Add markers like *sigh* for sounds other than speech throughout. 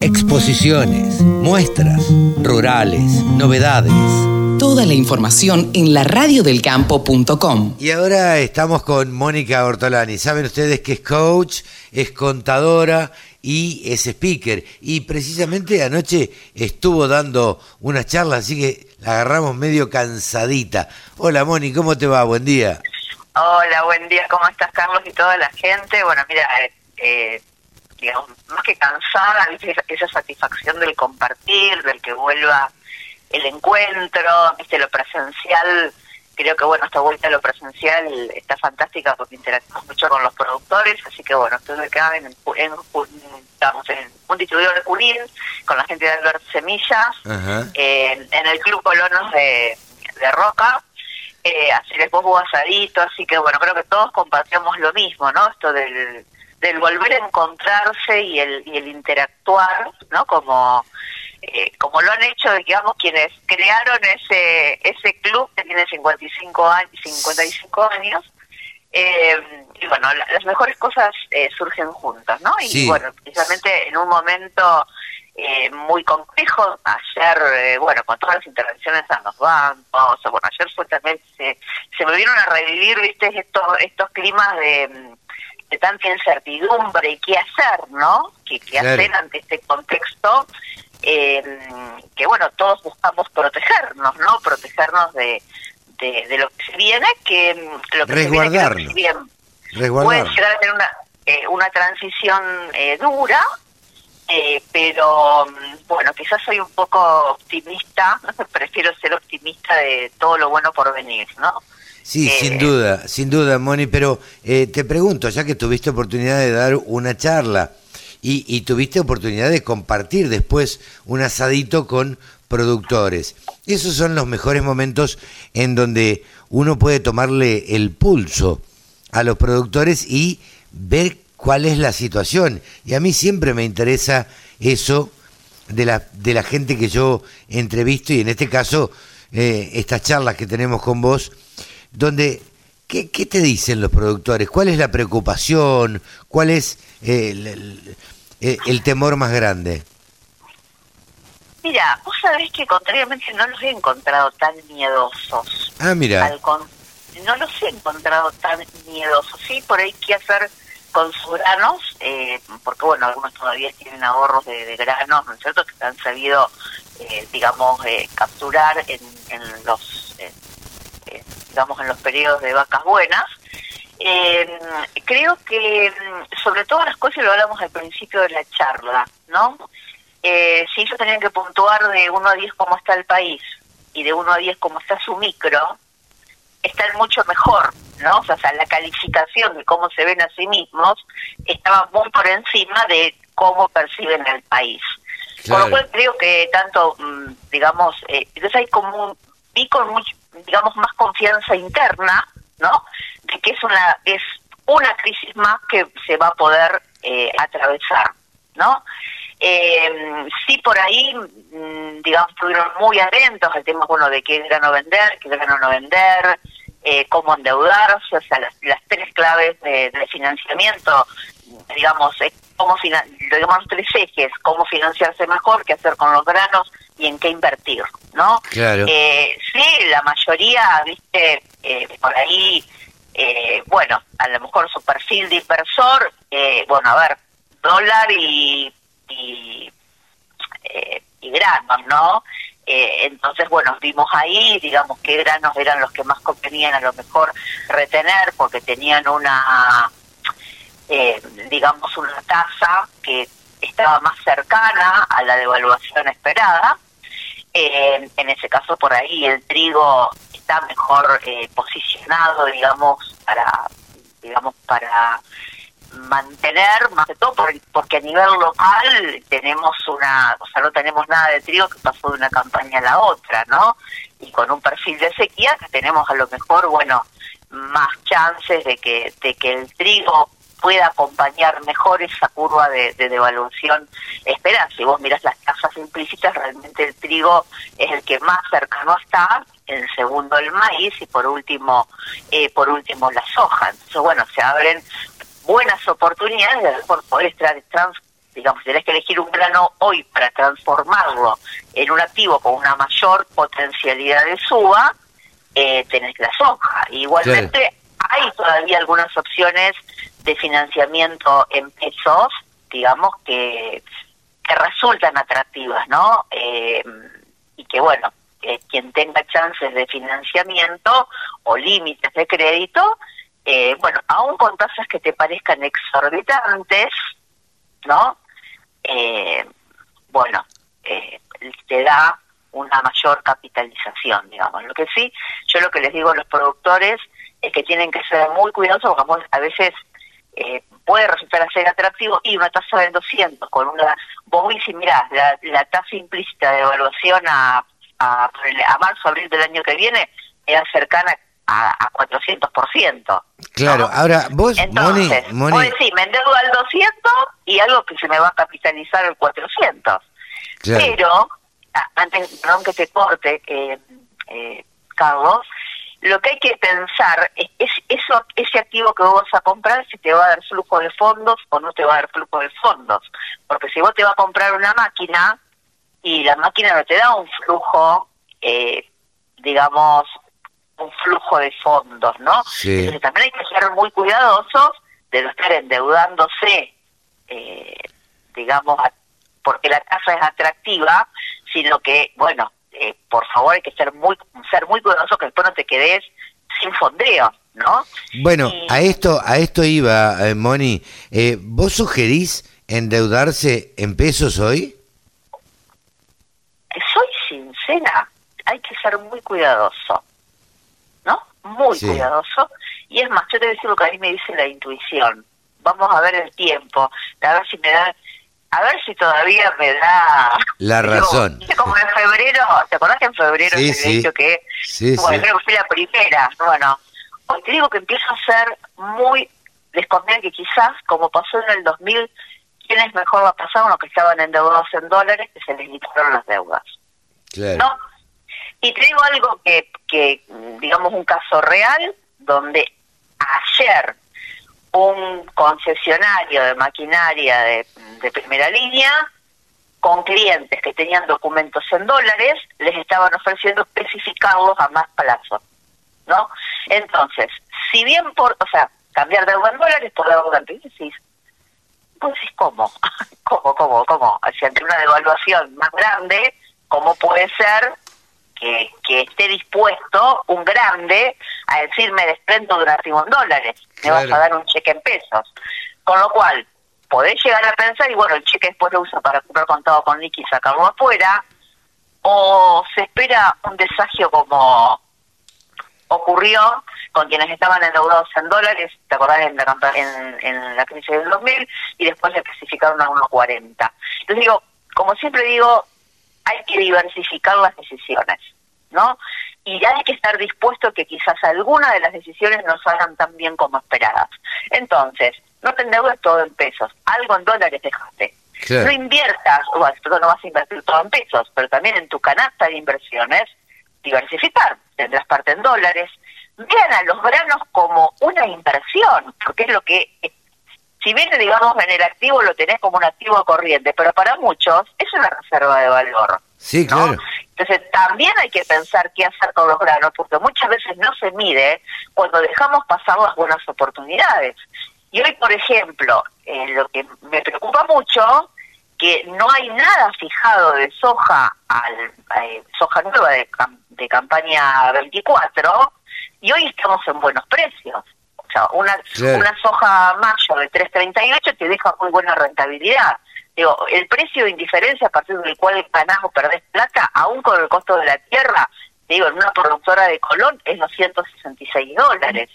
Exposiciones, muestras, rurales, novedades. Toda la información en laradiodelcampo.com. Y ahora estamos con Mónica Ortolani. Saben ustedes que es coach, es contadora y es speaker. Y precisamente anoche estuvo dando una charla, así que la agarramos medio cansadita. Hola Moni, ¿cómo te va? Buen día. Hola, buen día. ¿Cómo estás, Carlos y toda la gente? Bueno, mira, eh, digamos, más que cansada, ¿viste? esa satisfacción del compartir, del que vuelva el encuentro, ¿viste? lo presencial. Creo que, bueno, esta vuelta a lo presencial está fantástica porque interactuamos mucho con los productores, así que, bueno, estoy acá en, en, estamos en un distribuidor de Junín, con la gente de Albert Semillas, en el Club Colonos de, de Roca, eh, hacer después asadito, así que, bueno, creo que todos compartimos lo mismo, ¿no? Esto del del volver a encontrarse y el, y el interactuar, ¿no? Como, eh, como lo han hecho, digamos, quienes crearon ese, ese club que tiene 55 años, 55 años eh, y bueno, las mejores cosas eh, surgen juntas, ¿no? Y bueno, precisamente en un momento eh, muy complejo, ayer, bueno, con todas las intervenciones a los bancos, bueno, ayer fue también, se, se volvieron a revivir, viste, estos, estos climas de de tanta incertidumbre y qué hacer, ¿no? ¿Qué, qué hacer ante este contexto? Eh, que bueno, todos buscamos protegernos, ¿no? Protegernos de, de, lo que se viene, que mm, lo que se viene que puede llegar a tener una, eh, una transición eh, dura, pero mm, bueno, quizás soy un poco optimista, *laughs* prefiero ser optimista de todo lo bueno por venir, ¿no? Sí, eh, sin duda, sin duda, Moni, pero eh, te pregunto, ya que tuviste oportunidad de dar una charla y, tuviste oportunidad de compartir después un asadito con productores, esos son los mejores momentos en donde uno puede tomarle el pulso a los productores y ver cuál es la situación. Y a mí siempre me interesa eso de la, de la gente que yo entrevisto y en este caso eh, estas charlas que tenemos con vos donde ¿qué, te dicen los productores? ¿Cuál es la preocupación? ¿Cuál es eh, el, temor más grande? Mira, vos sabés que contrariamente no los he encontrado tan miedosos. Ah, mira. no los he encontrado tan miedosos. Sí, por ahí que hacer con sus granos, eh, porque bueno, algunos todavía tienen ahorros de, granos, ¿no es cierto?, que han sabido, eh, digamos, capturar en, en los digamos, en los periodos de vacas buenas. Eh, creo que mm, sobre todas las cosas lo hablamos al principio de la charla, ¿no? Eh, si ellos tenían que puntuar de 1 a 10 cómo está el país y de 1 a 10 cómo está su micro, están mucho mejor, ¿no? O sea, la calificación de cómo se ven a sí mismos estaba muy por encima de cómo perciben el país. Por lo cual creo que tanto, mm, digamos, eh, entonces hay como un, vi con mucho, digamos, más confianza interna, ¿no? De que es una, es una crisis más que se va a poder eh, atravesar, ¿no? Eh, sí, por ahí, mm, digamos, estuvieron muy atentos al tema, bueno, de qué grano vender, qué grano no vender, eh, cómo endeudarse, o sea, las, tres claves de, financiamiento, digamos, cómo digamos, tres ejes, cómo financiarse mejor, qué hacer con los granos y en qué invertir, ¿no? Claro. Eh, sí, la mayoría, viste, eh, por ahí, eh, bueno, a lo mejor su perfil de inversor, eh, bueno, a ver, dólar y, y, y granos, ¿no? entonces, bueno, vimos ahí, digamos, qué granos eran los que más convenían a lo mejor retener, porque tenían una, digamos, una tasa que estaba más cercana a la devaluación esperada eh, en ese caso, por ahí el trigo está mejor eh, posicionado, digamos, para, digamos, para mantener, más de todo porque a nivel local tenemos una, o sea, no tenemos nada de trigo que pasó de una campaña a la otra, ¿no? Y con un perfil de sequía que tenemos a lo mejor, bueno, más chances de que, de que el trigo pueda acompañar mejor esa curva de, devaluación esperada. Si vos miras las tasas implícitas, realmente el trigo es el que más cercano está, en segundo el maíz y por último, eh, por último la soja. Entonces, bueno, se abren buenas oportunidades de poder trans, digamos, tenés que elegir un grano hoy para transformarlo en un activo con una mayor potencialidad de suba, eh, tenés la soja. Igualmente, hay todavía algunas opciones de financiamiento en pesos, digamos, que, que resultan atractivas, ¿no? Eh, y que, bueno, eh, quien tenga chances de financiamiento o límites de crédito, eh, bueno, aún con tasas que te parezcan exorbitantes, ¿no? Eh, bueno, eh, te da una mayor capitalización, digamos. Lo que sí, yo lo que les digo a los productores es que tienen que ser muy cuidadosos porque a veces eh, puede resultar ser atractivo y una tasa de 200 con una... Vos y mirá, la, la tasa implícita de evaluación a, a, a marzo, abril del año que viene era cercana a, a 400%. Claro, ahora vos, Entonces, Moni, vos decís, me endeudo al 200 y algo que se me va a capitalizar al 400. Claro. Pero, a- antes, perdón que te corte, eh, eh, Carlos, lo que hay que pensar es, es eso, ese activo que vos vas a comprar, si te va a dar flujo de fondos o no te va a dar flujo de fondos. Porque si vos te vas a comprar una máquina y la máquina no te da un flujo, eh, digamos, un flujo de fondos, ¿no? Sí. Entonces también hay que ser muy cuidadosos de no estar endeudándose, eh, digamos, porque la tasa es atractiva, sino que, bueno, eh, por favor hay que ser muy ser muy cuidadoso que después no te quedes sin fondeo, ¿no? Bueno, Y- a esto, a esto iba, eh, Moni. Eh, ¿Vos sugerís endeudarse en pesos hoy? soy sincera, hay que ser muy cuidadoso, ¿no? Muy Sí. cuidadoso. Y es más, yo te voy a decir lo que a mí me dice la intuición. Vamos a ver el tiempo, a ver si me da, a ver si todavía me da... La razón. ¿viste como en febrero, ¿te acordás que en febrero Sí, te sí. dicho que... Sí, bueno, creo que fui la primera. Bueno, hoy te digo que empiezo a ser muy... Les conviene que quizás, como pasó en el 2000, ¿quiénes mejor va a pasar? Unos que estaban endeudados en dólares, que se les quitaron las deudas. Claro. ¿no? Y te digo algo que, que, digamos, un caso real, donde ayer un concesionario de maquinaria de, primera línea, con clientes que tenían documentos en dólares, les estaban ofreciendo especificarlos a más plazo, ¿no? Entonces, si bien por, o sea, cambiar deuda en dólares por deuda en vos decís, ¿cómo? ¿Cómo, cómo, cómo? O ante una devaluación más grande, ¿cómo puede ser que esté dispuesto un grande a decir me desprendo de un activo en dólares? Me vas a dar un cheque en pesos. Con lo cual, podés llegar a pensar, y bueno, el cheque después lo usa para comprar contado con liqui y sacarlo afuera, o se espera un desagio como ocurrió con quienes estaban endeudados en dólares, ¿te acordás en la, en, en la crisis del 2000? Y después le especificaron a 1.40. Entonces digo, como siempre digo, hay que diversificar las decisiones, ¿no? Y hay que estar dispuesto que quizás algunas de las decisiones no salgan tan bien como esperadas. Entonces, no te endeudes todo en pesos, algo en dólares dejaste. Claro. No inviertas, bueno, no vas a invertir todo en pesos, pero también en tu canasta de inversiones, diversificar. Tendrás parte en dólares. Vean a los granos como una inversión, porque es lo que, si bien, digamos, en el activo lo tenés como un activo corriente, pero para muchos es una reserva de valor. Sí, ¿no? claro. Entonces también hay que pensar qué hacer con los granos, porque muchas veces no se mide cuando dejamos pasar las buenas oportunidades. Y hoy, por ejemplo, eh, lo que me preocupa mucho, que no hay nada fijado de soja, al, eh, soja nueva de, de campaña 24, y hoy estamos en buenos precios. Una, Claro. una soja mayo de 3.38 te deja muy buena rentabilidad. Digo, el precio de indiferencia a partir del cual ganás o perdés plata, aún con el costo de la tierra, digo, en una productora de Colón es 266 dólares,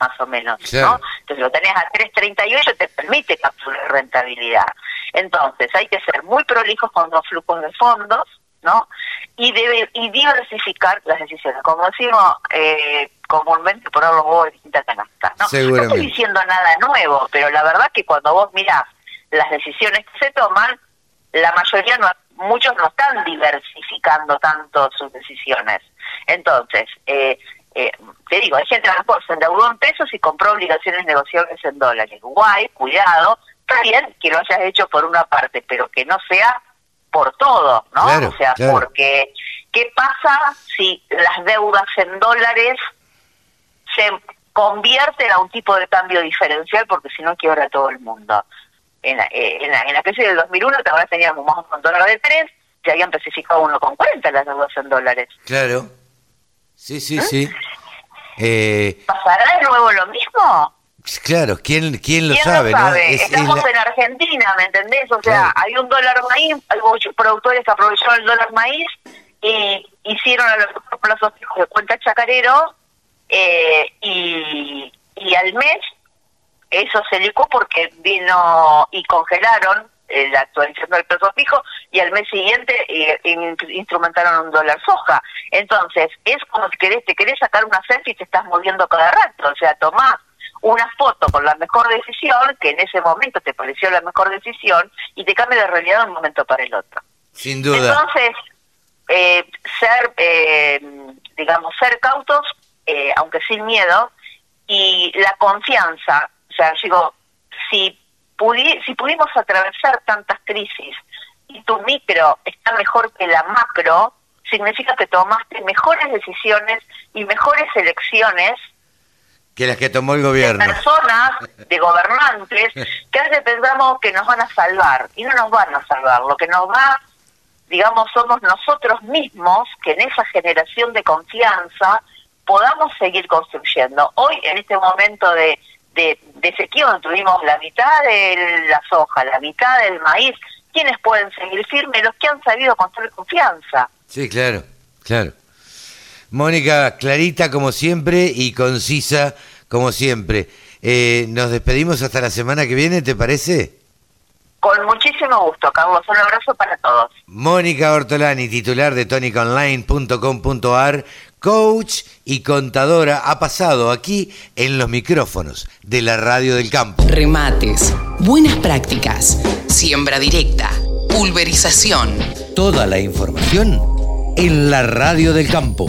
más o menos, Claro. ¿no? Entonces lo tenés a 3.38, te permite capturar rentabilidad. Entonces hay que ser muy prolijos con los flujos de fondos, ¿no? Y debe y diversificar las decisiones. Como decimos eh, comúnmente, poner los huevos en distintas canastas, ¿no? No estoy diciendo nada nuevo, pero la verdad que cuando vos mirás las decisiones que se toman, la mayoría, no, muchos no están diversificando tanto sus decisiones. Entonces, eh, eh, te digo, hay gente que se endeudó en pesos y compró obligaciones negociables en dólares. Guay, cuidado, Está bien que lo hayas hecho por una parte, pero que no sea por todo, ¿no? Claro, o sea, claro. porque ¿qué pasa si las deudas en dólares se convierten a un tipo de cambio diferencial? Porque si no quiebra todo el mundo. En la, eh, en la, en la crisis del 2001, te ahora teníamos más un dólar de 3, se habían especificado 1,40 las deudas en dólares. Claro. Sí, sí, sí. Eh, ¿Pasará de nuevo lo mismo? claro, ¿quién, quién lo ¿Quién sabe? lo ¿no? sabe? Es- es Estamos la- en Argentina, ¿me entendés? O sea, Claro. hay un dólar maíz, hay muchos productores que aprovecharon el dólar maíz y hicieron a los plazos de cuenta chacarero eh, y, y al mes eso se licó porque vino y congelaron eh, la actualización del plazo fijo y al mes siguiente eh, in- instrumentaron un dólar soja. Entonces, es como si querés, te querés sacar una selfie y te estás moviendo cada rato. O sea, tomás una foto con la mejor decisión, que en ese momento te pareció la mejor decisión, y te cambia de realidad de un momento para el otro. Sin duda. Entonces, eh, ser, eh, digamos, ser cautos, eh, aunque sin miedo, y la confianza, o sea, digo, si, pudi si pudimos atravesar tantas crisis y tu micro está mejor que la macro, significa que tomaste mejores decisiones y mejores elecciones que las que tomó el de gobierno. personas, de gobernantes, *laughs* que a veces pensamos que nos van a salvar y no nos van a salvar. Lo que nos va, digamos, somos nosotros mismos que en esa generación de confianza podamos seguir construyendo. Hoy, en este momento de, de, de sequía, donde tuvimos la mitad de la soja, la mitad del maíz, ¿quiénes pueden seguir firmes? Los que han sabido construir confianza. Sí, claro, claro. Mónica, clarita como siempre y concisa como siempre. Eh, nos despedimos hasta la semana que viene, ¿te parece? Con muchísimo gusto, Carlos. Un abrazo para todos. Mónica Ortolani, titular de tonicaonline.com.ar, coach y contadora, ha pasado aquí en los micrófonos de la Radio del Campo. Remates, buenas prácticas, siembra directa, pulverización. Toda la información en la Radio del Campo.